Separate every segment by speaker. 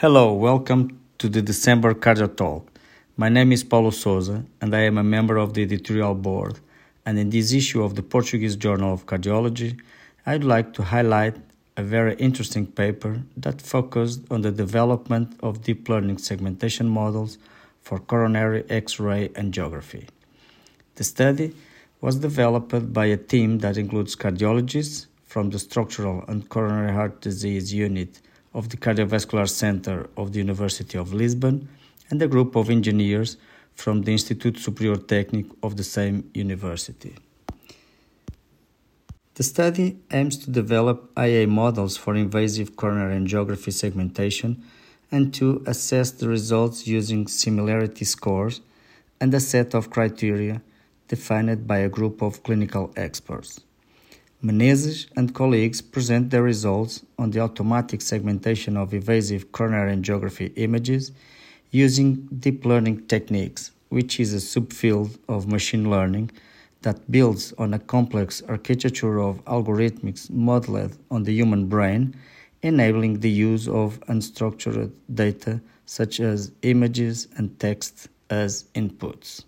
Speaker 1: Hello, welcome to the December Cardio Talk. My name is Paulo Souza and I am a member of the editorial board. And in this issue of the Portuguese Journal of Cardiology, I'd like to highlight a very interesting paper that focused on the development of deep learning segmentation models for coronary X ray angiography. The study was developed by a team that includes cardiologists from the Structural and Coronary Heart Disease Unit of the Cardiovascular Center of the University of Lisbon and a group of engineers from the Instituto Superior Técnico of the same university. The study aims to develop IA models for invasive coronary angiography segmentation and to assess the results using similarity scores and a set of criteria defined by a group of clinical experts. Menezes and colleagues present their results on the automatic segmentation of invasive coronary angiography images using deep learning techniques, which is a subfield of machine learning that builds on a complex architecture of algorithms modeled on the human brain, enabling the use of unstructured data such as images and text as inputs.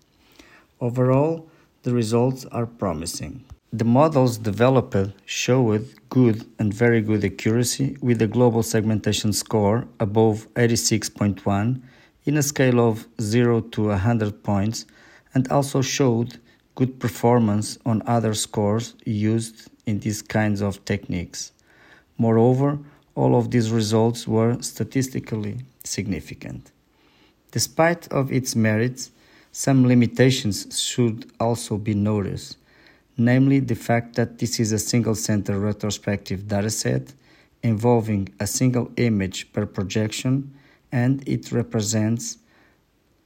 Speaker 1: Overall, the results are promising. The models developed showed good and very good accuracy with a global segmentation score above 86.1 in a scale of 0 to 100 points and also showed good performance on other scores used in these kinds of techniques. Moreover, all of these results were statistically significant. Despite of its merits, some limitations should also be noticed namely the fact that this is a single center retrospective dataset involving a single image per projection and it represents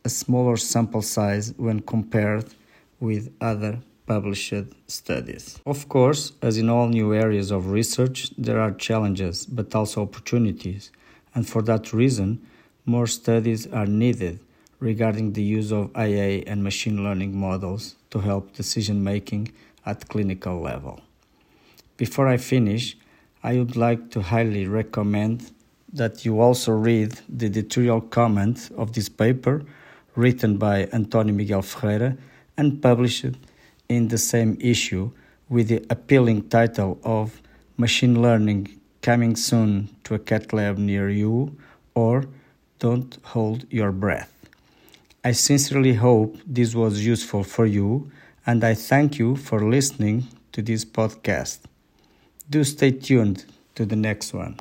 Speaker 1: a smaller sample size when compared with other published studies. Of course, as in all new areas of research, there are challenges but also opportunities, and for that reason, more studies are needed regarding the use of IA and machine learning models to help decision making at clinical level. Before I finish, I would like to highly recommend that you also read the editorial comment of this paper written by Antonio Miguel Ferreira and published in the same issue with the appealing title of Machine Learning Coming Soon to a Cath Lab Near You or Don't Hold Your Breath. I sincerely hope this was useful for you and I thank you for listening to this podcast. Do stay tuned to the next one.